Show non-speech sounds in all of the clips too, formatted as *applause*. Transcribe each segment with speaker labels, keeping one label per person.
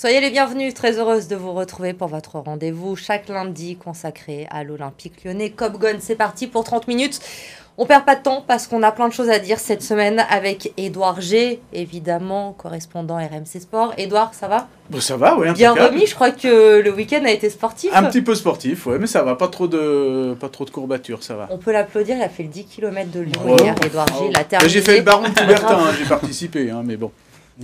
Speaker 1: Soyez les bienvenus, très heureuse de vous retrouver pour votre rendez-vous chaque lundi consacré à l'Olympique lyonnais. Copgon, c'est parti pour 30 minutes. On perd pas de temps parce qu'on a plein de choses à dire cette semaine avec Édouard G, évidemment, correspondant RMC Sport. Édouard, ça va?
Speaker 2: Bon, Ça va, oui.
Speaker 1: Bien remis, je crois que le week-end a été sportif.
Speaker 2: Un petit peu sportif, oui, mais ça va, pas trop de, pas trop de courbatures, ça va.
Speaker 1: On peut l'applaudir, il a fait le 10 km de Lyon hier, Édouard G, il a terminé.
Speaker 2: J'ai fait le baron de Coubertin, hein, *laughs* j'ai participé, hein, mais bon.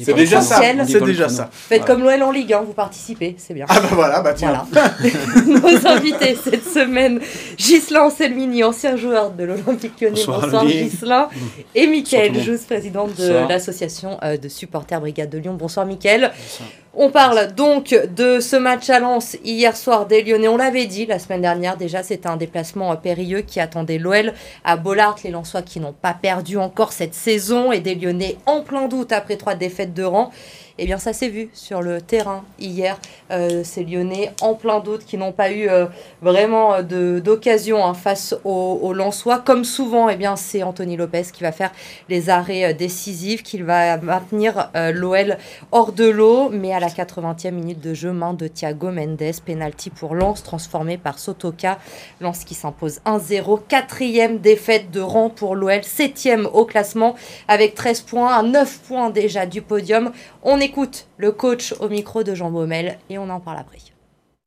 Speaker 2: C'est déjà ça. C'est déjà ça.
Speaker 1: Faites comme l'OL en Ligue 1, vous participez, c'est bien.
Speaker 2: Ah bah voilà, bah tiens. *laughs*
Speaker 1: Nos invités cette semaine, Ghislain Anselmini, ancien joueur de l'Olympique Lyonnais. Bonsoir, Ghislain. Et Mickaël Jousse, président de l'association euh, de supporters Brigade de Lyon. Bonsoir Mickaël. Bonsoir. On parle donc de ce match à Lens hier soir des Lyonnais. On l'avait dit la semaine dernière déjà, c'était un déplacement périlleux qui attendait l'OL à Bollard. Les Lensois qui n'ont pas perdu encore cette saison et des Lyonnais en plein doute après trois défaites de rang. Eh bien, ça s'est vu sur le terrain hier. Euh, ces Lyonnais en plein doute qui n'ont pas eu euh, vraiment euh, d'occasion hein, face aux, Lensois. Comme souvent, eh bien, c'est Anthony Lopez qui va faire les arrêts décisifs, qui va maintenir l'OL hors de l'eau. Mais à la 80e minute de jeu, main de Thiago Mendes, penalty pour Lens, transformé par Sotoka. Lens qui s'impose 1-0. Quatrième défaite de rang pour l'OL, septième au classement avec 13 points, à 9 points déjà du podium. On écoute le coach au micro de Jean Baumel et on en parle après.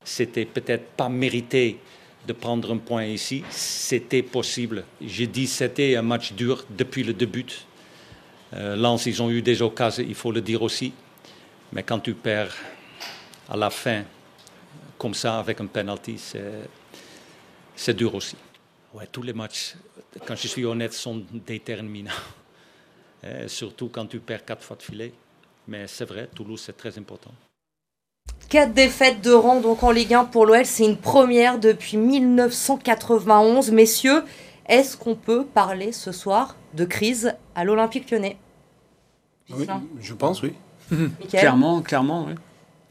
Speaker 3: C'était peut-être pas mérité de prendre un point ici. C'était possible. J'ai dit c'était un match dur depuis le début. Euh, Lens, ils ont eu des occasions, il faut le dire aussi. Mais quand tu perds à la fin, comme ça, avec un penalty, c'est dur aussi. Ouais, tous les matchs, quand je suis honnête, sont déterminants. *laughs* Euh, surtout quand tu perds quatre fois de filet. Mais c'est vrai, Toulouse, c'est très important.
Speaker 1: Quatre défaites de rang donc en Ligue 1 pour l'OL, c'est une première depuis 1991. Messieurs, est-ce qu'on peut parler ce soir de crise à l'Olympique lyonnais?
Speaker 4: Oui, je pense, oui. *laughs*
Speaker 5: clairement, clairement, oui.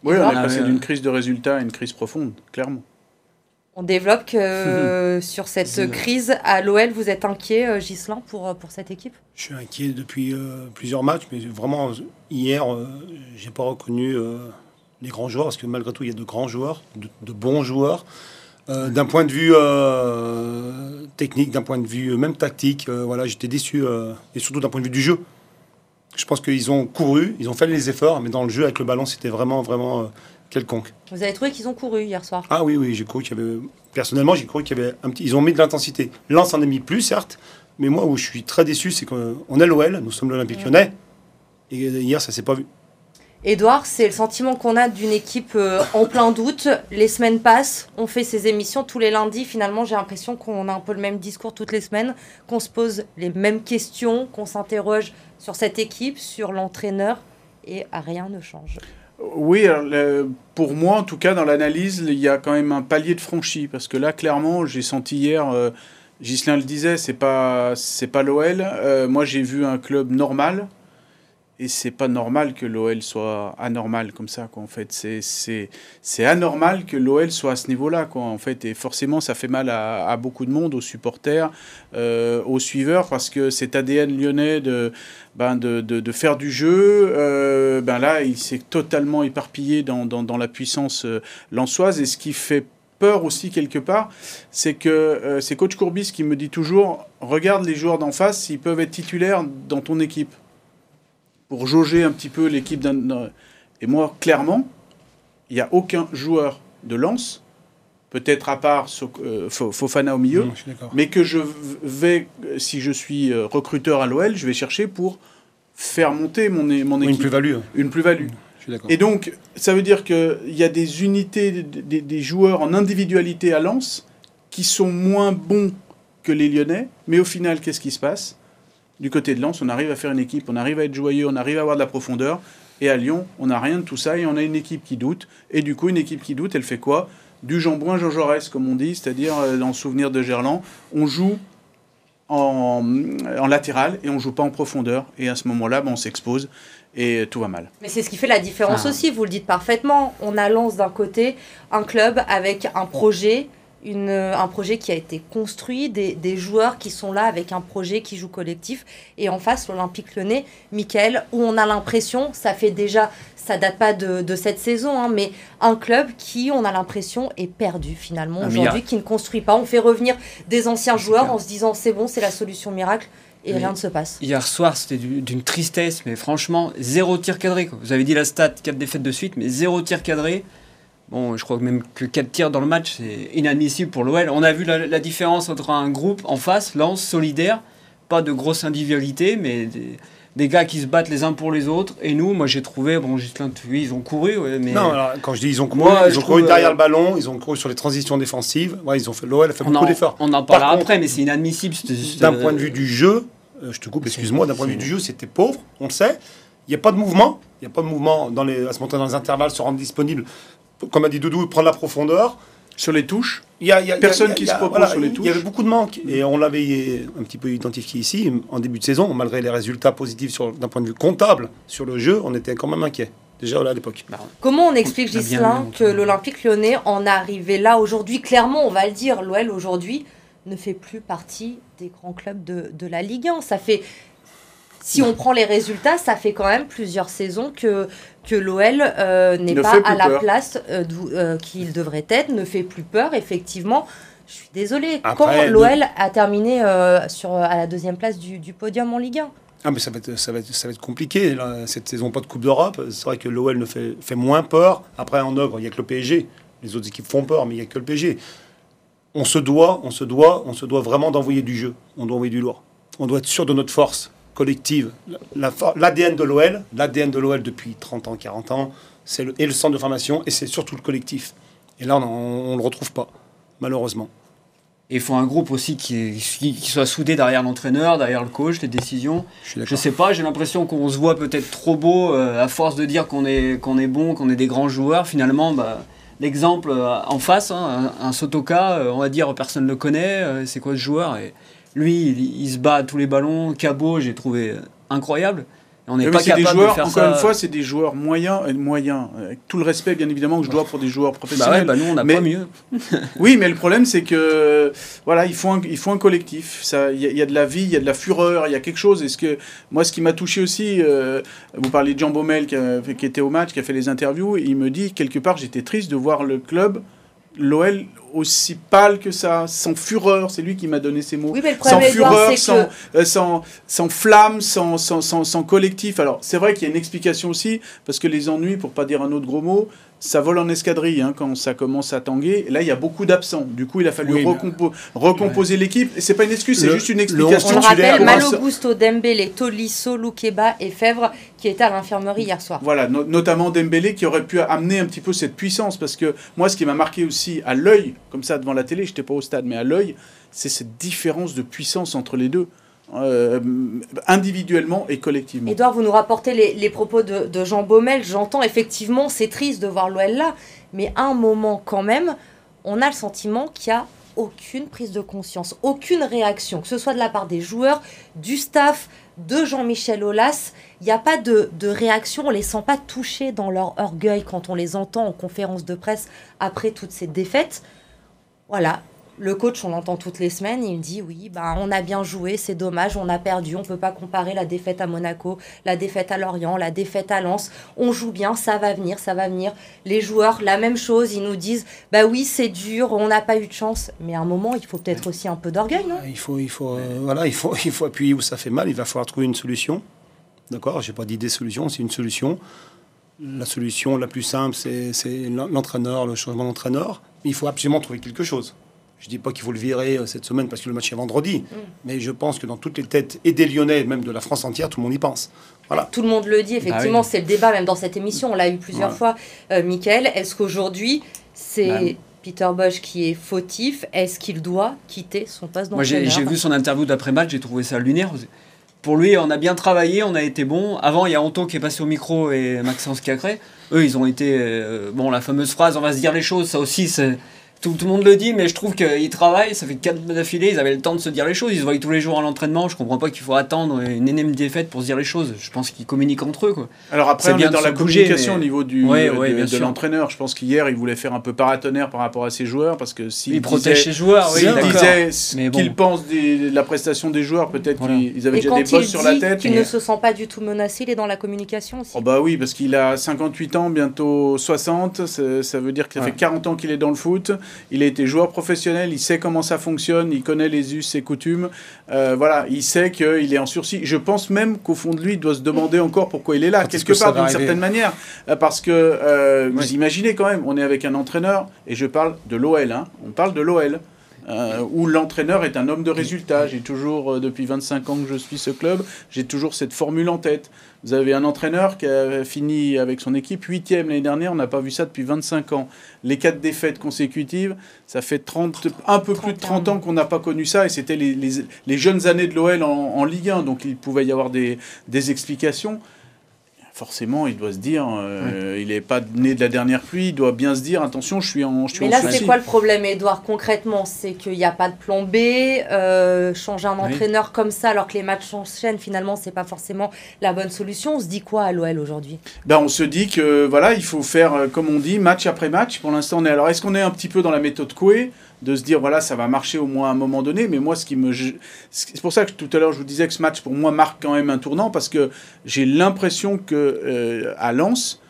Speaker 2: Oui, on est passé d'une crise de résultats à une crise profonde, clairement.
Speaker 1: On développe que *laughs* sur cette crise à l'OL, vous êtes inquiet, euh, Gislain, pour, euh, pour cette équipe?
Speaker 4: Je suis inquiet depuis euh, plusieurs matchs, mais vraiment, hier, j'ai pas reconnu les grands joueurs, parce que malgré tout, il y a de grands joueurs, de, bons joueurs. d'un point de vue technique, d'un point de vue même tactique, voilà, j'étais déçu, et surtout d'un point de vue du jeu. Je pense qu'ils ont couru, ils ont fait les efforts, mais dans le jeu avec le ballon, c'était vraiment, vraiment quelconque.
Speaker 1: Vous avez trouvé qu'ils ont couru hier soir
Speaker 4: Ah oui, oui, j'ai cru qu'il y avait. Personnellement, j'ai cru qu'il y avait un petit. Ils ont mis de l'intensité. Lens en a mis plus, certes, mais moi où je suis très déçu, c'est qu'on est l'OL, nous sommes l'Olympique lyonnais, et hier, ça s'est pas vu.
Speaker 1: Edouard, c'est le sentiment qu'on a d'une équipe euh, en plein doute. Les semaines passent, on fait ces émissions tous les lundis. Finalement, j'ai l'impression qu'on a un peu le même discours toutes les semaines, qu'on se pose les mêmes questions, qu'on s'interroge sur cette équipe, sur l'entraîneur, et rien ne change.
Speaker 2: Oui, pour moi, en tout cas, dans l'analyse, il y a quand même un palier de franchi. Parce que là, clairement, j'ai senti hier, euh, Ghislain le disait, c'est pas, c'est pas l'OL. Euh, moi, j'ai vu un club normal, et c'est pas normal que l'OL soit anormal comme ça quoi en fait. C'est c'est c'est anormal que l'OL soit à ce niveau-là quoi en fait. Et forcément ça fait mal à, beaucoup de monde aux supporters euh, aux suiveurs parce que cet ADN lyonnais de ben de, de, faire du jeu euh, ben là il s'est totalement éparpillé dans, dans, la puissance euh, lançoise et ce qui fait peur aussi quelque part, c'est que euh, c'est coach Courbis qui me dit toujours regarde les joueurs d'en face s'ils peuvent être titulaires dans ton équipe pour jauger un petit peu l'équipe d'un. Et moi, clairement, il n'y a aucun joueur de lance, peut-être à part euh, Fofana au milieu, mais que je vais, si je suis euh, recruteur à l'OL, je vais chercher pour faire monter mon, mon équipe.
Speaker 4: Une plus-value.
Speaker 2: Une plus-value. Et donc, ça veut dire qu'il y a des unités, des, des joueurs en individualité à Lens qui sont moins bons que les Lyonnais, mais au final, qu'est-ce qui se passe? Du côté de Lens, on arrive à faire une équipe, on arrive à être joyeux, on arrive à avoir de la profondeur. Et à Lyon, on n'a rien de tout ça et on a une équipe qui doute. Et du coup, une équipe qui doute, elle fait quoi? Du jambouin Jean Jaurès, comme on dit, c'est-à-dire euh, dans le souvenir de Gerland. On joue en, latéral et on joue pas en profondeur. Et à ce moment-là, ben, on s'expose et tout va mal.
Speaker 1: Mais c'est ce qui fait la différence ah. aussi, vous le dites parfaitement. On a Lens d'un côté, un club avec un projet, une, un projet qui a été construit, des, des, joueurs qui sont là avec un projet qui joue collectif. Et en face, l'Olympique Lyonnais, Michael, où on a l'impression, ça fait déjà, ça date pas de, de cette saison, hein, mais un club qui, on a l'impression, est perdu finalement aujourd'hui, qui ne construit pas. On fait revenir des anciens joueurs en se disant c'est bon, c'est la solution miracle et rien ne se passe.
Speaker 5: Hier soir, c'était d'une tristesse, mais franchement, zéro tir cadré. Vous avez dit la stat, 4 défaites de suite, mais zéro tir cadré. Bon, je crois même que 4 tirs dans le match, c'est inadmissible pour l'OL. On a vu la, différence entre un groupe en face, lance, solidaire, pas de grosse individualité, mais des, gars qui se battent les uns pour les autres. Et nous, moi j'ai trouvé, bon, Gislain, oui, ils ont couru, mais.
Speaker 4: Non, alors, quand je dis ils ont couru, ils ont couru derrière le ballon, ils ont couru sur les transitions défensives. Ouais, ils ont fait, l'OL a fait beaucoup d'efforts.
Speaker 5: On en parlera après, mais c'est inadmissible.
Speaker 4: D'un point de vue du jeu, euh, je te coupe, excuse-moi, d'un point de vue du jeu, c'était pauvre, on le sait. Il n'y a pas de mouvement. Il n'y a pas de mouvement dans les, à ce moment dans les intervalles, se rendre disponible. Comme a dit Doudou, prendre la profondeur.
Speaker 2: Sur les touches Il y a, personne qui se propose sur les touches.
Speaker 4: Il y avait beaucoup de manques. Et on l'avait un petit peu identifié ici, en début de saison, malgré les résultats positifs d'un point de vue comptable sur le jeu, on était quand même inquiet. Déjà à l'époque.
Speaker 1: Bah, Comment on explique, Gislain, que l'Olympique lyonnais en arrivé là aujourd'hui? Clairement, on va le dire, l'OL aujourd'hui ne fait plus partie des grands clubs de, de la Ligue 1. Ça fait, si on prend les résultats, ça fait quand même plusieurs saisons que, que l'OL euh, n'est pas à la place euh, euh, qu'il devrait être, ne fait plus peur, effectivement. Je suis désolée. Quand l'OL a terminé sur, à la deuxième place du, du, podium en Ligue 1
Speaker 4: ah mais ça va être, ça va être, ça va être compliqué, cette saison pas de Coupe d'Europe. C'est vrai que l'OL ne fait, fait moins peur. Après, en œuvre, il n'y a que le PSG. Les autres équipes font peur, mais il n'y a que le PSG on se doit, on se doit, on se doit vraiment d'envoyer du jeu. On doit envoyer du lourd. On doit être sûr de notre force collective. L'ADN de l'OL, l'ADN de l'OL depuis 30 ans, 40 ans, c'est le, et le centre de formation, et c'est surtout le collectif. Et là, on ne le retrouve pas, malheureusement.
Speaker 5: il faut un groupe aussi qui, soit soudé derrière l'entraîneur, derrière le coach, les décisions. Je, ne sais pas, j'ai l'impression qu'on se voit peut-être trop beau euh, à force de dire qu'on est, qu'on est bon, qu'on est des grands joueurs. Finalement, bah, l'exemple euh, en face, hein, un, Sotoka, euh, on va dire personne ne le connaît, c'est quoi ce joueur? Et Lui, il, se bat à tous les ballons, Cabot, j'ai trouvé incroyable.
Speaker 2: On n'est pas capable des joueurs, de faire encore une fois, c'est des joueurs moyens, moyens, avec tout le respect bien évidemment que je dois pour des joueurs professionnels.
Speaker 5: Bah ouais, bah nous on n'a pas mieux. *laughs*
Speaker 2: oui, mais le problème c'est que voilà, il faut un, il faut un collectif. Ça, il y, a de la vie, il y a de la fureur, il y a quelque chose. Est-ce que moi, ce qui m'a touché aussi, euh, vous parlez de Jean Baumel qui, qui, était au match, qui a fait les interviews, et il me dit quelque part j'étais triste de voir le club l'OL aussi pâle que ça, sans fureur, c'est lui qui m'a donné ces mots. sans fureur, sans, euh, sans, sans, flamme, sans, sans, sans collectif. Alors c'est vrai qu'il y a une explication aussi, parce que les ennuis, pour pas dire un autre gros mot, ça vole en escadrille hein, quand ça commence à tanguer. là, il y a beaucoup d'absents. Du coup, il a fallu recomposer l'équipe. Et c'est pas une excuse, c'est juste une explication.
Speaker 1: On rappelle Malo Gusto, Dembélé, Tolisso, Loukeba et Fèvre qui étaient à l'infirmerie hier soir.
Speaker 2: Voilà, notamment Dembélé qui aurait pu amener un petit peu cette puissance. Parce que moi, ce qui m'a marqué aussi à l'œil, comme ça devant la télé, je n'étais pas au stade, mais à l'œil, c'est cette différence de puissance entre les deux. Euh, individuellement et collectivement.
Speaker 1: Edouard, vous nous rapportez les, propos de, Jean Baumel. J'entends effectivement, c'est triste de voir l'OL là, mais à un moment quand même, on a le sentiment qu'il n'y a aucune prise de conscience, aucune réaction, que ce soit de la part des joueurs, du staff, de Jean-Michel Aulas. Il n'y a pas de, de, réaction, on les sent pas touchés dans leur orgueil quand on les entend en conférence de presse après toutes ces défaites. Voilà, le coach, on l'entend toutes les semaines, il dit oui, bah, on a bien joué, c'est dommage, on a perdu, on ne peut pas comparer la défaite à Monaco, la défaite à Lorient, la défaite à Lens. On joue bien, ça va venir, ça va venir. Les joueurs, la même chose, ils nous disent bah oui, c'est dur, on n'a pas eu de chance. Mais à un moment, il faut peut-être aussi un peu d'orgueil, non?
Speaker 4: Il faut, il faut, euh, voilà, il faut, il faut appuyer où ça fait mal. Il va falloir trouver une solution. D'accord, j'ai pas d'idée solution, c'est une solution. La solution la plus simple, c'est l'entraîneur, le changement d'entraîneur. Il faut absolument trouver quelque chose. Je ne dis pas qu'il faut le virer euh, cette semaine parce que le match est vendredi, mais je pense que dans toutes les têtes, et des Lyonnais, même de la France entière, tout le monde y pense. Voilà.
Speaker 1: Tout le monde le dit, bah effectivement, c'est le débat, même dans cette émission, on l'a eu plusieurs fois. Euh, Michael, est-ce qu'aujourd'hui, c'est bah Peter Bosch qui est fautif? Est-ce qu'il doit quitter son poste
Speaker 5: d'entraîneur Moi, j'ai vu son interview d'après-match, j'ai trouvé ça lunaire. Pour lui, on a bien travaillé, on a été bon. Avant, il y a Anto qui est passé au micro et Maxence Cacré. Eux, ils ont été. Euh, bon, la fameuse phrase, on va se dire les choses, ça aussi, c'est tout, tout, le monde le dit, mais je trouve qu'ils travaillent, ça fait 4 d'affilée, ils avaient le temps de se dire les choses, ils se voient tous les jours à l'entraînement, je comprends pas qu'il faut attendre une énième défaite pour se dire les choses, je pense qu'ils communiquent entre eux. Quoi.
Speaker 2: Alors après, on est dans la communication au niveau du, de, l'entraîneur, je pense qu'hier, il voulait faire un peu paratonnerre par rapport à ses joueurs, parce que s'il
Speaker 5: il protège ses joueurs, oui,
Speaker 2: disait ce qu'il pense de la prestation des joueurs, peut-être qu'ils avaient déjà des bosses sur la tête.
Speaker 1: Il ne se sent pas du tout menacé, il est dans la communication aussi.
Speaker 2: Oh bah oui, parce qu'il a 58 ans, bientôt 60, ça veut dire que ça fait 40 ans qu'il est dans le foot, il a été joueur professionnel, il sait comment ça fonctionne, il connaît les us et coutumes. Euh, voilà, il sait qu'il est en sursis. Je pense même qu'au fond de lui, il doit se demander encore pourquoi il est là, quelque part d'une certaine manière. Euh, parce que euh, vous imaginez quand même, on est avec un entraîneur, et je parle de l'OL, hein, on parle de l'OL. Où l'entraîneur est un homme de résultat. J'ai toujours, depuis 25 ans que je suis ce club, j'ai toujours cette formule en tête. Vous avez un entraîneur qui a fini avec son équipe huitième l'année dernière, on n'a pas vu ça depuis 25 ans. Les quatre défaites consécutives, ça fait 30, un peu plus de 30 ans qu'on n'a pas connu ça, et c'était les, les, jeunes années de l'OL en, en, Ligue 1, donc il pouvait y avoir des, des explications forcément, il doit se dire, euh, il n'est pas né de la dernière pluie, il doit bien se dire, attention, je suis en, je suis
Speaker 1: Mais là, c'est quoi le problème, Edouard, concrètement? C'est qu'il n'y a pas de plan B, euh, changer un entraîneur comme ça, alors que les matchs s'enchaînent, finalement, c'est pas forcément la bonne solution. On se dit quoi à l'OL aujourd'hui?
Speaker 2: Ben, On se dit que, voilà, il faut faire, euh, comme on dit, match après match. Pour l'instant, on est... Alors, est-ce qu'on est un petit peu dans la méthode Coué? De se dire voilà ça va marcher au moins à un moment donné. Mais moi ce qui me c'est pour ça que tout à l'heure je vous disais que ce match pour moi marque quand même un tournant parce que j'ai l'impression que euh, à Lens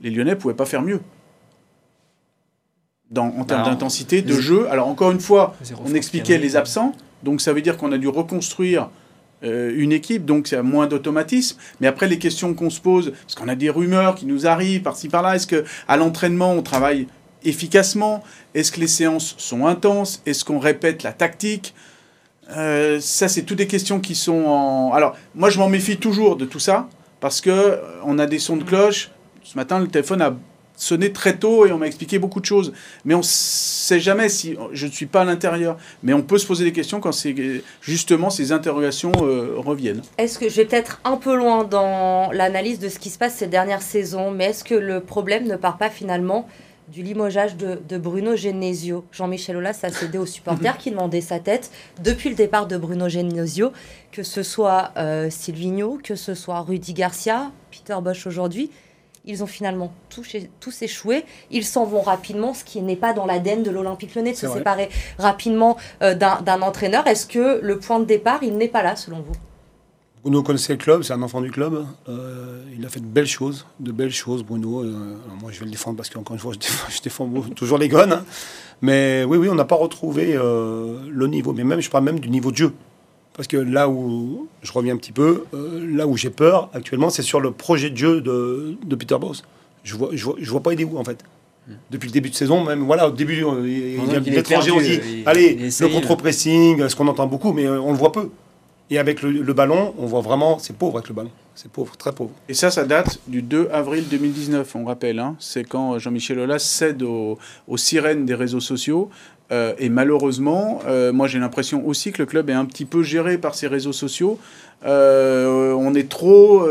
Speaker 2: les Lyonnais pouvaient pas faire mieux. Dans, en termes d'intensité de jeu. Alors encore une fois on expliquait les absents. Donc ça veut dire qu'on a dû reconstruire euh, une équipe, donc c'est moins d'automatisme. Mais après, les questions qu'on se pose, parce qu'on a des rumeurs qui nous arrivent par-ci par-là, est-ce que à l'entraînement on travaille efficacement? Est-ce que les séances sont intenses? Est-ce qu'on répète la tactique? Euh, Ça, c'est toutes des questions qui sont en... Alors, moi, je m'en méfie toujours de tout ça, parce que euh, on a des sons de cloche. Ce matin, le téléphone a sonné très tôt et on m'a expliqué beaucoup de choses. Mais on ne sait jamais si je ne suis pas à l'intérieur. Mais on peut se poser des questions quand justement ces interrogations euh, reviennent.
Speaker 1: Est-ce que je vais peut-être un peu loin dans l'analyse de ce qui se passe ces dernières saisons, mais est-ce que le problème ne part pas finalement du limogeage de, Bruno Genesio. Jean-Michel Aulas a cédé aux supporters qui demandaient sa tête depuis le départ de Bruno Genesio, que ce soit euh, Silvino, que ce soit Rudy Garcia, Peter Bosch aujourd'hui. Ils ont finalement tous, tous échoué. Ils s'en vont rapidement, ce qui n'est pas dans l'ADN de l'Olympique Lyonnais de se séparer rapidement euh, d'un entraîneur. Est-ce que le point de départ, il n'est pas là selon vous?
Speaker 4: Bruno connaissait le club, c'est un enfant du club. Euh, il a fait de belles choses, de belles choses, Bruno. Euh, moi, je vais le défendre parce qu'encore une fois, je défends, *laughs* toujours les gones. Hein. Mais oui, oui, on n'a pas retrouvé euh, le niveau. Mais même, je parle même du niveau de jeu. Parce que là où je reviens un petit peu, là où j'ai peur actuellement, c'est sur le projet de jeu de, Peter Boss. Je vois, je vois, je vois pas aider où en fait? Depuis le début de saison, même voilà, au début, il vient de l'étranger, on dit, allez, le contre-pressing, ce qu'on entend beaucoup, mais on le voit peu. Et avec le, ballon, on voit vraiment, c'est pauvre avec le ballon. C'est pauvre, très pauvre.
Speaker 2: Et ça, ça date du 2 avril 2019, on rappelle. Hein. C'est quand Jean-Michel Aulas cède aux, sirènes des réseaux sociaux. Euh, et malheureusement, euh, moi j'ai l'impression aussi que le club est un petit peu géré par ces réseaux sociaux. Euh, on est trop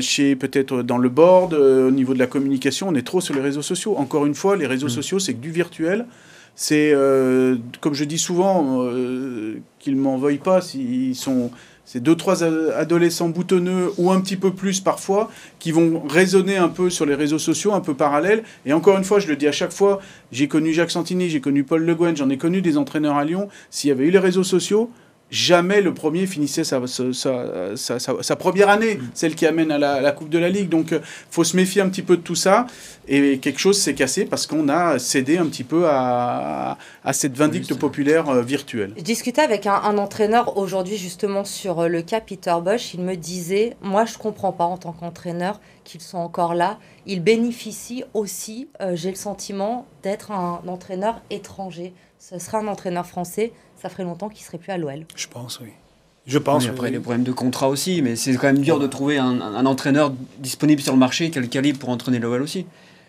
Speaker 2: chez peut-être dans le board, au niveau de la communication, on est trop sur les réseaux sociaux. Encore une fois, les réseaux mm. sociaux, c'est que du virtuel. C'est, euh, comme je dis souvent, euh, qu'ils m'en veuillent pas s'ils sont ces deux, trois adolescents boutonneux ou un petit peu plus parfois qui vont raisonner un peu sur les réseaux sociaux, un peu parallèles. Et encore une fois, je le dis à chaque fois, j'ai connu Jacques Santini, j'ai connu Paul Le Guen, j'en ai connu des entraîneurs à Lyon. S'il y avait eu les réseaux sociaux, jamais le premier finissait sa, sa, première année, mm. celle qui amène à la, Coupe de la Ligue. Donc, il euh, faut se méfier un petit peu de tout ça. Et quelque chose s'est cassé parce qu'on a cédé un petit peu à, cette vindicte populaire euh, virtuelle.
Speaker 1: Je discutais avec un, entraîneur aujourd'hui justement sur euh, le cas Peter Bosch. Il me disait, moi je comprends pas en tant qu'entraîneur qu'ils sont encore là. Ils bénéficient aussi, j'ai le sentiment, d'être un entraîneur étranger. Ce sera un entraîneur français ça ferait longtemps qu'il serait plus à l'OL.
Speaker 4: Je pense, oui. Je pense.
Speaker 5: après, les problèmes de contrat aussi, mais c'est quand même dur de trouver un, entraîneur disponible sur le marché qui a le calibre pour entraîner l'OL aussi.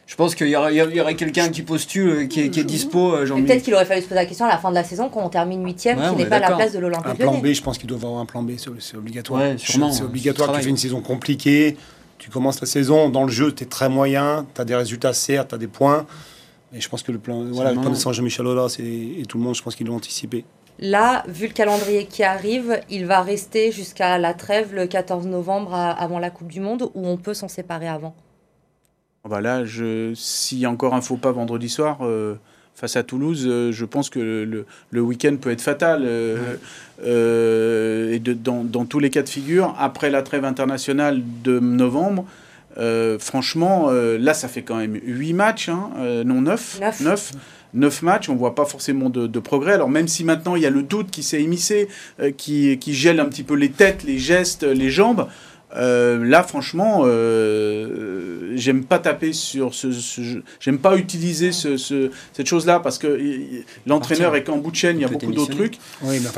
Speaker 5: Je pense qu'il y aurait, quelqu'un qui postule, euh, qui est, qui est dispo.
Speaker 1: Euh, Peut-être qu'il aurait fallu se poser la question à la fin de la saison, quand on termine 8 qui n'est pas la place de l'Olympique Un
Speaker 4: plan B, je pense qu'il doit avoir un plan B, c'est obligatoire. c'est obligatoire, tu fais une saison compliquée, tu commences la saison, dans le jeu, tu es très moyen, tu as des résultats certes, tu as des points Et je pense que le plan, voilà, le plan de Saint-Jean-Michel Aulas et, et tout le monde, je pense qu'ils l'ont anticipé.
Speaker 1: Là, vu le calendrier qui arrive, il va rester jusqu'à la trêve le 14 novembre avant la Coupe du Monde ou on peut s'en séparer avant
Speaker 2: bah Là, s'il y a encore un faux pas vendredi soir euh, face à Toulouse, euh, je pense que le, le week-end peut être fatal. Euh, et de, dans, dans, tous les cas de figure, après la trêve internationale de novembre, franchement, là, ça fait quand même 8 matchs, hein, non 9. 9 neuf matchs, on voit pas forcément de, progrès. Alors même si maintenant il y a le doute qui s'est émissé, euh, qui, qui, gèle un petit peu les têtes, les gestes, les jambes, euh, là franchement, euh, j'aime pas taper sur ce, j'aime pas utiliser ce, cette chose-là parce que l'entraîneur est qu'en bout de chaîne, il y a beaucoup d'autres trucs.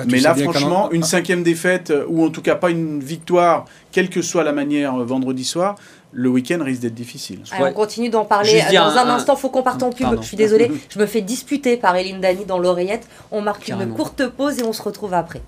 Speaker 2: mais, là franchement, une cinquième défaite ou en tout cas pas une victoire, quelle que soit la manière vendredi soir le week-end risque d'être difficile.
Speaker 1: on continue d'en parler dans un, instant. Il faut qu'on parte en pub. Je suis désolée, *laughs* je me fais disputer par Eline Dani dans l'oreillette. On marque une courte pause et on se retrouve après.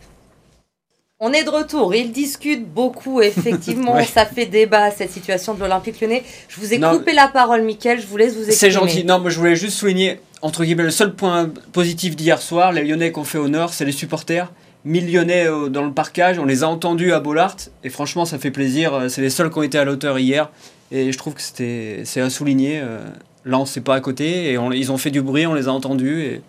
Speaker 1: On est de retour. Ils discutent beaucoup, effectivement. *laughs* Ça fait débat, cette situation de l'Olympique lyonnais. Je vous ai coupé la parole, Mickaël. Je vous laisse vous exprimer.
Speaker 5: C'est gentil. Non, moi, je voulais juste souligner, entre guillemets, le seul point positif d'hier soir, les Lyonnais qui ont fait honneur, c'est les supporters millionnaires euh, dans le parcage. On les a entendus à Bollard. Et franchement, ça fait plaisir. Euh, c'est les seuls qui ont été à l'auteur hier. Et je trouve que c'était, c'est à souligner. Euh, là, on ne pas à côté. Et ils ont fait du bruit, on les a entendus. Et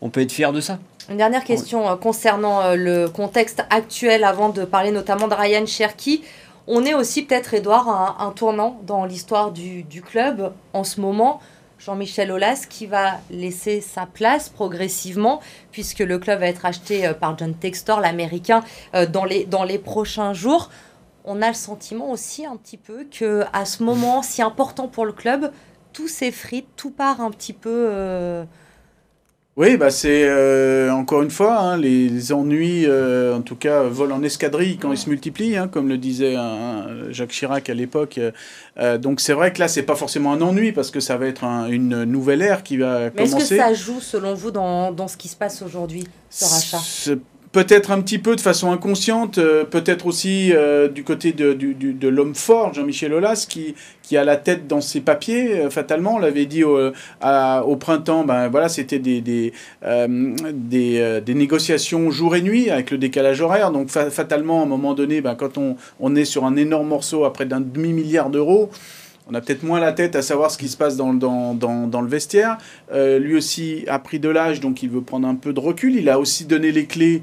Speaker 5: on peut être fier de ça.
Speaker 1: Une dernière question concernant le contexte actuel, avant de parler notamment de Ryan Cherky. On est aussi peut-être, Edouard, un, un tournant dans l'histoire du, du, club en ce moment. Jean-Michel Aulas qui va laisser sa place progressivement puisque le club va être acheté euh, par John Textor, l'américain, euh, dans les, dans les prochains jours. On a le sentiment aussi un petit peu que à ce moment si important pour le club, tout s'effrite, tout part un petit peu euh,
Speaker 2: oui, bah c'est euh, encore une fois, hein, les, ennuis, euh, en tout cas, volent en escadrille quand ils se multiplient, hein, comme le disait Jacques Chirac à l'époque. Euh, donc c'est vrai que là, c'est pas forcément un ennui parce que ça va être une nouvelle ère qui va
Speaker 1: Mais commencer. Est-ce que ça joue, selon vous, dans, dans ce qui se passe aujourd'hui, ce rachat?
Speaker 2: Peut-être un petit peu de façon inconsciente, euh, peut-être aussi euh, du côté de, de l'homme fort, Jean-Michel Aulas, qui, qui a la tête dans ses papiers, euh, fatalement. On l'avait dit au, au, printemps, ben, voilà, c'était des, des, des, des, négociations jour et nuit avec le décalage horaire. Donc fatalement, à un moment donné, ben, quand on, on est sur un énorme morceau à près d'un demi-milliard d'euros, on a peut-être moins la tête à savoir ce qui se passe dans, dans, dans, dans le vestiaire. lui aussi a pris de l'âge, donc il veut prendre un peu de recul. Il a aussi donné les clés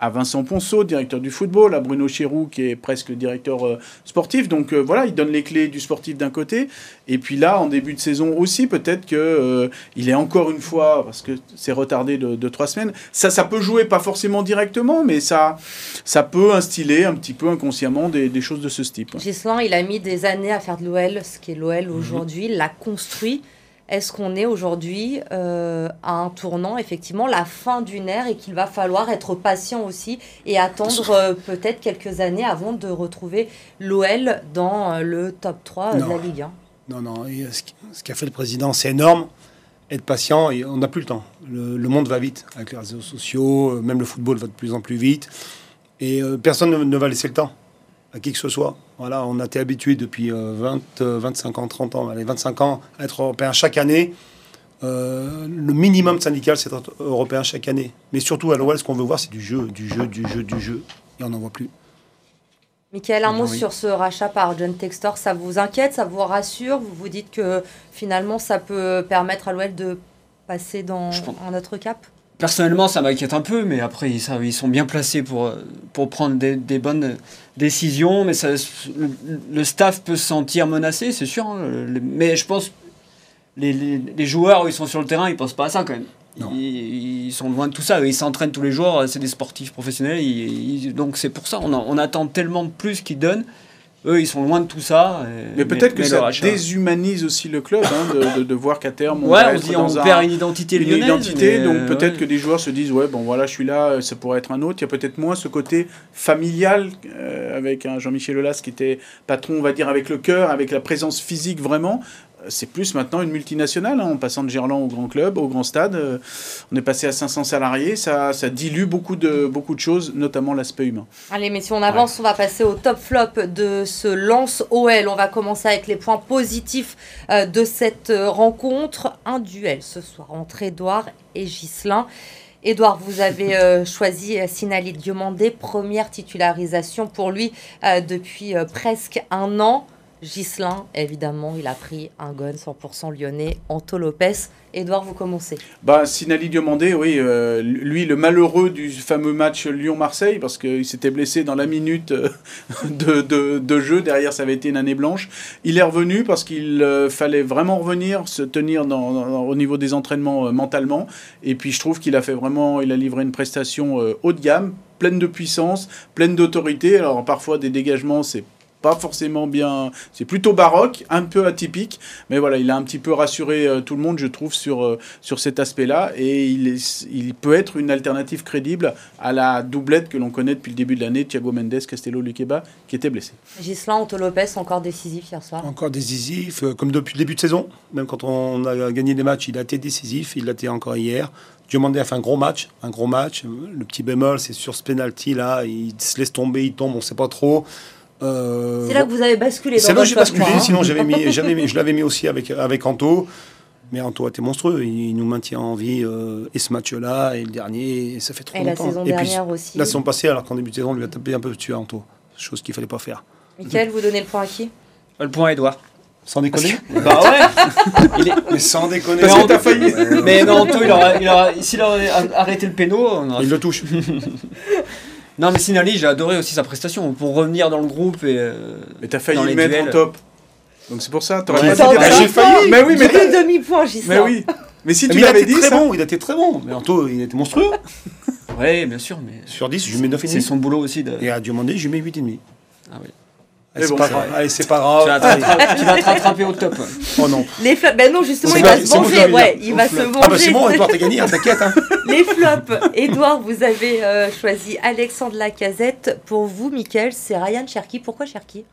Speaker 2: à Vincent Ponceau, directeur du football, à Bruno Chirou, qui est presque directeur euh, sportif. Donc euh, voilà, il donne les clés du sportif d'un côté. Et puis là, en début de saison aussi, peut-être qu'il euh, est encore une fois, parce que c'est retardé de, trois semaines, ça, ça peut jouer pas forcément directement, mais ça, ça peut instiller un petit peu inconsciemment des, des choses de ce type.
Speaker 1: Gislain, il a mis des années à faire de l'OL, ce qui est l'OL mhm. aujourd'hui, l'a construit. Est-ce qu'on est aujourd'hui euh, à un tournant, effectivement, la fin d'une ère et qu'il va falloir être patient aussi et attendre euh, peut-être quelques années avant de retrouver l'OL dans euh, le top 3 de la Ligue 1
Speaker 4: Non, non. ce qu'a fait le président, c'est énorme. Être patient, et on n'a plus le temps. Le, monde va vite avec les réseaux sociaux, même le football va de plus en plus vite. Et personne ne va laisser le temps à qui que ce soit. Voilà, on a été habitué depuis 20, euh, 25 euh, ans, 30 ans, allez, 25 ans à être européen chaque année. Euh, le minimum syndical, c'est être européen chaque année. Mais surtout à l'OL, ce qu'on veut voir, c'est du jeu, du jeu, du jeu, du jeu. Et on n'en voit plus.
Speaker 1: Michael, un mot sur ce rachat par John Textor. Ça vous inquiète, ça vous rassure? Vous vous dites que finalement, ça peut permettre à l'OL de passer dans un autre cap?
Speaker 5: Personnellement, ça m'inquiète un peu, mais après, ils, ils sont bien placés pour, pour prendre des, des bonnes décisions. Mais ça, le, staff peut se sentir menacé, c'est sûr. Hein. mais je pense les, les, les, joueurs, ils sont sur le terrain, ils pensent pas à ça quand même. Ils, ils, sont loin de tout ça. Ils s'entraînent tous les jours, c'est des sportifs professionnels. donc c'est pour ça, on, on attend tellement de plus qu'ils donnent eux, ils sont loin de tout ça.
Speaker 2: mais peut-être que ça déshumanise aussi le club, hein, de, de, voir qu'à terme,
Speaker 5: on, va être dans perd une identité lyonnaise.
Speaker 2: Une identité, donc peut-être que des joueurs se disent, ouais, bon voilà, je suis là, ça pourrait être un autre. Il y a peut-être moins ce côté familial euh, avec un Jean-Michel Aulas qui était patron, on va dire, avec le cœur, avec la présence physique vraiment. C'est plus maintenant une multinationale, hein, en passant de Gerland au grand club, au grand stade. Euh, on est passé à 500 salariés, ça, ça dilue beaucoup de, beaucoup de choses, notamment l'aspect humain.
Speaker 1: Allez, mais si on avance, on va passer au top flop de ce lance OL. On va commencer avec les points positifs euh, de cette euh, rencontre. Un duel ce soir entre Edouard et Ghislain. Edouard, vous avez *laughs* choisi Sinali Diomandé, première titularisation pour lui depuis presque un an. Gislin, évidemment, il a pris un gun 100% lyonnais. Anto Lopez. Edouard, vous commencez.
Speaker 2: Bah, Sinali Diomandé, oui, euh, lui, le malheureux du fameux match Lyon-Marseille, parce qu'il s'était blessé dans la minute euh, de, jeu. Derrière, ça avait été une année blanche. Il est revenu parce qu'il euh, fallait vraiment revenir, se tenir au niveau des entraînements mentalement. Et puis, je trouve qu'il a fait vraiment, il a livré une prestation haut de gamme, pleine de puissance, pleine d'autorité. Alors, parfois, des dégagements, c'est pas forcément bien. C'est plutôt baroque, un peu atypique, mais voilà, il a un petit peu rassuré euh, tout le monde, je trouve, sur, euh, sur cet aspect-là, et il, est, il peut être une alternative crédible à la doublette que l'on connaît depuis le début de l'année, Thiago Mendes, Castello Luqueba, qui était blessé.
Speaker 1: Gislain Anto Lopez, encore décisif hier soir.
Speaker 4: Encore décisif, euh, comme depuis le début de saison, même quand on a gagné des matchs, il a été décisif, il l'a été encore hier. Diomandé a fait un gros match, un gros match. Le petit bémol, c'est sur ce penalty là, il se laisse tomber, il tombe, on sait pas trop.
Speaker 1: Euh, c'est là que vous avez basculé.
Speaker 4: C'est là que j'ai basculé, hein. sinon *laughs* j'avais mis, je l'avais mis aussi avec, avec Anto. Mais Anto a été monstrueux, il nous maintient en vie euh, et ce match-là et le dernier, et ça fait trop
Speaker 1: et
Speaker 4: longtemps.
Speaker 1: La saison dernière aussi.
Speaker 4: La saison passée, alors qu'en début de saison, on lui a tapé un peu dessus à Anto, chose qu'il fallait pas faire.
Speaker 1: Michael, vous donnez le point à qui?
Speaker 5: Le point à Edouard.
Speaker 4: Sans déconner?
Speaker 5: Bah ouais *laughs*
Speaker 4: Mais sans déconner
Speaker 5: Parce que failli? Mais non, Anto, il aura, il s'il aurait arrêté le péno...
Speaker 4: Il le touche *laughs*
Speaker 5: Non, mais Sinali, j'ai adoré aussi sa prestation pour revenir dans le groupe et. Euh,
Speaker 2: mais t'as failli le mettre en top. Donc c'est pour ça, t'aurais pas dit. J'ai failli.
Speaker 1: Mais oui, mais. Deux demi-points, j'y
Speaker 2: Mais oui. Mais si tu l'avais dit.
Speaker 4: très bon, il a été très bon. Mais Anto, il était monstrueux.
Speaker 5: Oui, bien sûr. mais
Speaker 4: Sur 10, je lui mets 9,5.
Speaker 5: C'est son boulot aussi. De...
Speaker 4: Et à Diomandé, je lui mets 8,5.
Speaker 5: Ah oui.
Speaker 4: C'est pas grave. Allez, c'est pas grave.
Speaker 5: Tu vas te rattraper au top.
Speaker 4: Oh non.
Speaker 1: Les flops. Ben non, justement, il va se venger. Ouais, il va se venger.
Speaker 4: Ah bah c'est bon, Edouard, t'as gagné, hein, t'inquiète. Hein. *laughs*
Speaker 1: Les flops. Edouard, vous avez euh, choisi Alexandre Lacazette. Pour vous, Mickaël, c'est Ryan Cherki. Pourquoi Cherki?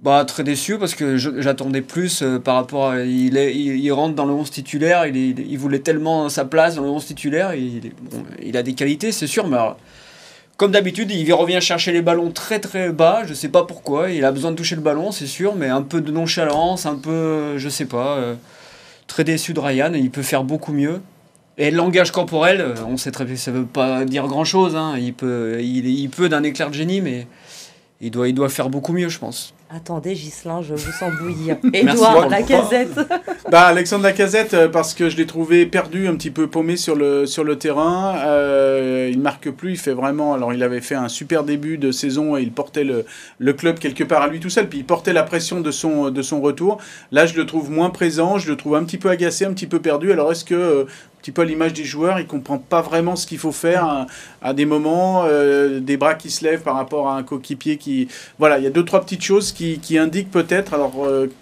Speaker 5: Bah, très déçu parce que j'attendais plus euh, par rapport à. Il, est, il, rentre dans le 11 titulaire, il, il, voulait tellement sa place dans le 11 titulaire. Il, il a des qualités, c'est sûr, mais comme d'habitude, il revient chercher les ballons très très bas. Je sais pas pourquoi. Il a besoin de toucher le ballon, c'est sûr, mais un peu de nonchalance, un peu, je sais pas. Euh, très déçu de Ryan. Il peut faire beaucoup mieux. Et le langage corporel, euh, on sait très bien, ça veut pas dire grand chose. Hein. Il peut, il, il peut d'un éclair de génie, mais il doit, il doit faire beaucoup mieux, je pense.
Speaker 1: Attendez, Gislain, je vous sens *laughs* bouillir. Edouard Lacazette.
Speaker 2: Bah, Alexandre Lacazette, euh, parce que je l'ai trouvé perdu, un petit peu paumé sur le, sur le terrain. Euh, il marque plus, il fait vraiment. Alors, il avait fait un super début de saison et il portait le, le club quelque part à lui tout seul. Puis il portait la pression de son, de son retour. Là, je le trouve moins présent, je le trouve un petit peu agacé, un petit peu perdu. Alors, est-ce que. Euh, petit peu à l'image des joueurs, il comprend pas vraiment ce qu'il faut faire à, des moments, euh, des bras qui se lèvent par rapport à un coéquipier qui... Voilà, il y a deux, trois petites choses qui, qui indiquent peut-être, alors... Euh,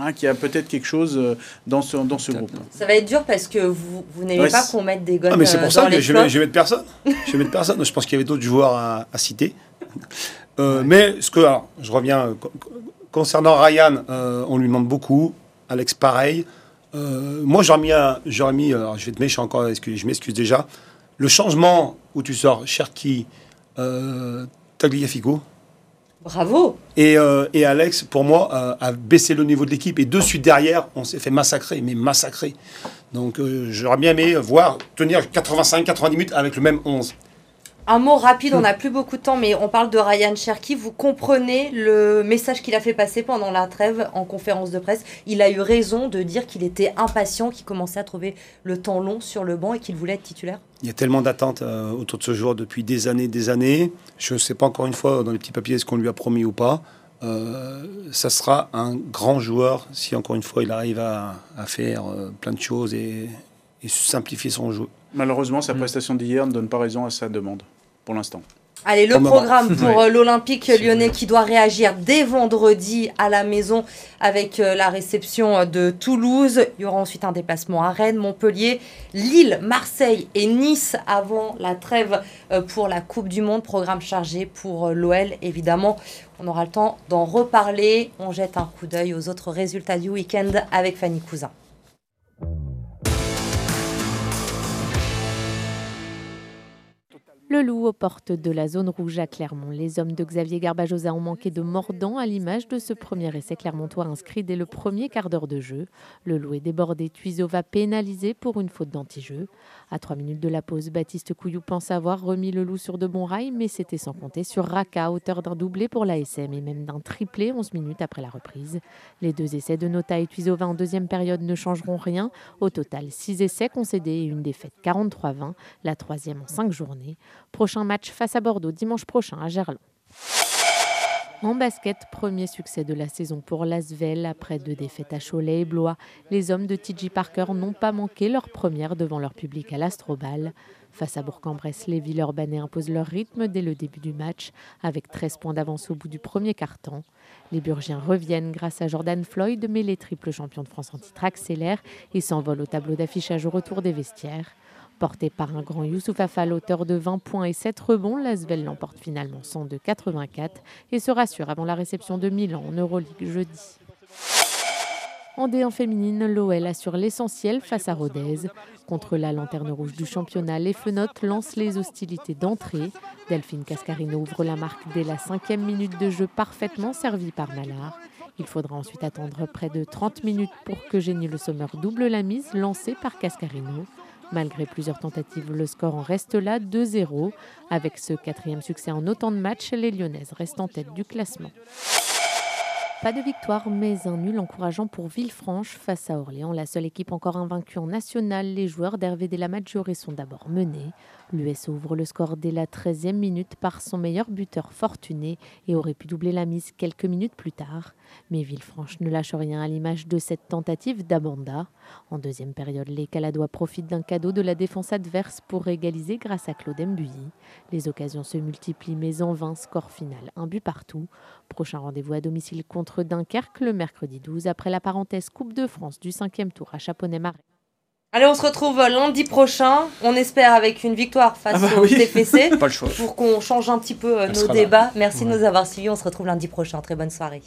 Speaker 2: hein, qu'il y a peut-être quelque chose euh, dans ce, dans ce groupe.
Speaker 1: Ça va être dur parce que vous, vous n'aimez pas qu'on mette des gommes. Ah,
Speaker 4: mais c'est pour ça que je vais, je vais mettre personne. je vais mettre personne. Je pense qu'il y avait d'autres joueurs à, à citer. *laughs* Mais ce que, alors, je reviens concernant Ryan, on lui demande beaucoup. Alex, pareil. Euh, moi, j'aurais mis, j'aurais mis alors je vais te méchant encore, je m'excuse déjà. Le changement où tu sors Cherki, euh, Tagliafico.
Speaker 1: Bravo.
Speaker 4: Et, euh, et, Alex, pour moi, a baissé le niveau de l'équipe. Et dessus, derrière, on s'est fait massacrer, mais massacrer. Donc, j'aurais bien aimé voir tenir 85-90 minutes avec le même 11.
Speaker 1: Un mot rapide, on n'a plus beaucoup de temps, mais on parle de Ryan Cherky. Vous comprenez le message qu'il a fait passer pendant la trêve en conférence de presse. Il a eu raison de dire qu'il était impatient, qu'il commençait à trouver le temps long sur le banc et qu'il voulait être titulaire.
Speaker 4: Il y a tellement d'attentes euh, autour de ce joueur depuis des années, des années. Je ne sais pas encore une fois dans les petits papiers ce qu'on lui a promis ou pas. Euh, ça sera un grand joueur si encore une fois il arrive à, faire euh, plein de choses et, simplifier son jeu.
Speaker 2: Malheureusement, sa mm. prestation d'hier ne donne pas raison à sa demande pour l'instant.
Speaker 1: Allez, le programme pour euh, l'Olympique lyonnais qui doit réagir dès vendredi à la maison avec euh, la réception euh, de Toulouse. Il y aura ensuite un déplacement à Rennes, Montpellier, Lille, Marseille et Nice avant la trêve pour la Coupe du Monde. Programme chargé pour l'OL, évidemment. On aura le temps d'en reparler. On jette un coup d'œil aux autres résultats du week-end avec Fanny Cousin.
Speaker 6: Le loup aux portes de la zone rouge à Clermont. Les hommes de Xavier Garbajosa ont manqué de mordant à l'image de ce premier essai clermontois inscrit dès le premier quart d'heure de jeu. Le loup est débordé. Tuiseau va pénaliser pour une faute d'anti-jeu. À trois minutes de la pause, Baptiste Couillou pense avoir remis le loup sur de bons rails, mais c'était sans compter sur Raka, auteur d'un doublé pour l'ASM et même d'un triplé 11 minutes après la reprise. Les deux essais de Nota et Tuisova en deuxième période ne changeront rien. Au total, six essais concédés et une défaite 43-20, la troisième en cinq journées. Prochain match face à Bordeaux dimanche prochain à Gerland. En basket, premier succès de la saison pour l'Asvel. Après deux défaites à Cholet et Blois, les hommes de TJ Parker n'ont pas manqué leur première devant leur public à l'Astrobal. Face à Bourg-en-Bresse, les Villeurbanais imposent leur rythme dès le début du match, avec 13 points d'avance au bout du premier quart-temps. Les Burgiens reviennent grâce à Jordan Floyd, mais les triples champions de France en titre accélèrent et s'envolent au tableau d'affichage au retour des vestiaires. Porté par un grand Youssouf Afal, auteur de 20 points et 7 rebonds, l'Asvel l'emporte finalement 102-84 et se rassure avant la réception de Milan en Euroleague jeudi. En D1 féminine, l'OL assure l'essentiel face à Rodez. Contre la lanterne rouge du championnat, les Fenotes lancent les hostilités d'entrée. Delphine Cascarino ouvre la marque dès la cinquième minute de jeu parfaitement servie par Nallard. Il faudra ensuite attendre près de 30 minutes pour que Génie Le Sommer double la mise lancée par Cascarino. Malgré plusieurs tentatives, le score en reste là, 2-0. Avec ce quatrième succès en autant de matchs, les Lyonnaises restent en tête du classement. Pas de victoire, mais un nul encourageant pour Villefranche face à Orléans, la seule équipe encore invaincue en national. Les joueurs d'Hervé de la Maggiore sont d'abord menés. L'US ouvre le score dès la 13e minute par son meilleur buteur fortuné et aurait pu doubler la mise quelques minutes plus tard. Mais Villefranche ne lâche rien à l'image de cette tentative d'Abanda. En deuxième période, les Caladois profitent d'un cadeau de la défense adverse pour égaliser grâce à Claude Mbuyi. Les occasions se multiplient, mais en vain, score final, un but partout. Prochain rendez-vous à domicile contre Dunkerque le mercredi 12 après la parenthèse Coupe de France du cinquième tour à Chaponnet-Marais.
Speaker 1: Allez, on se retrouve lundi prochain. On espère avec une victoire face ah bah au TFC. *laughs* Pour qu'on change un petit peu euh, nos débats. Merci de nous avoir suivis. On se retrouve lundi prochain. Très bonne soirée.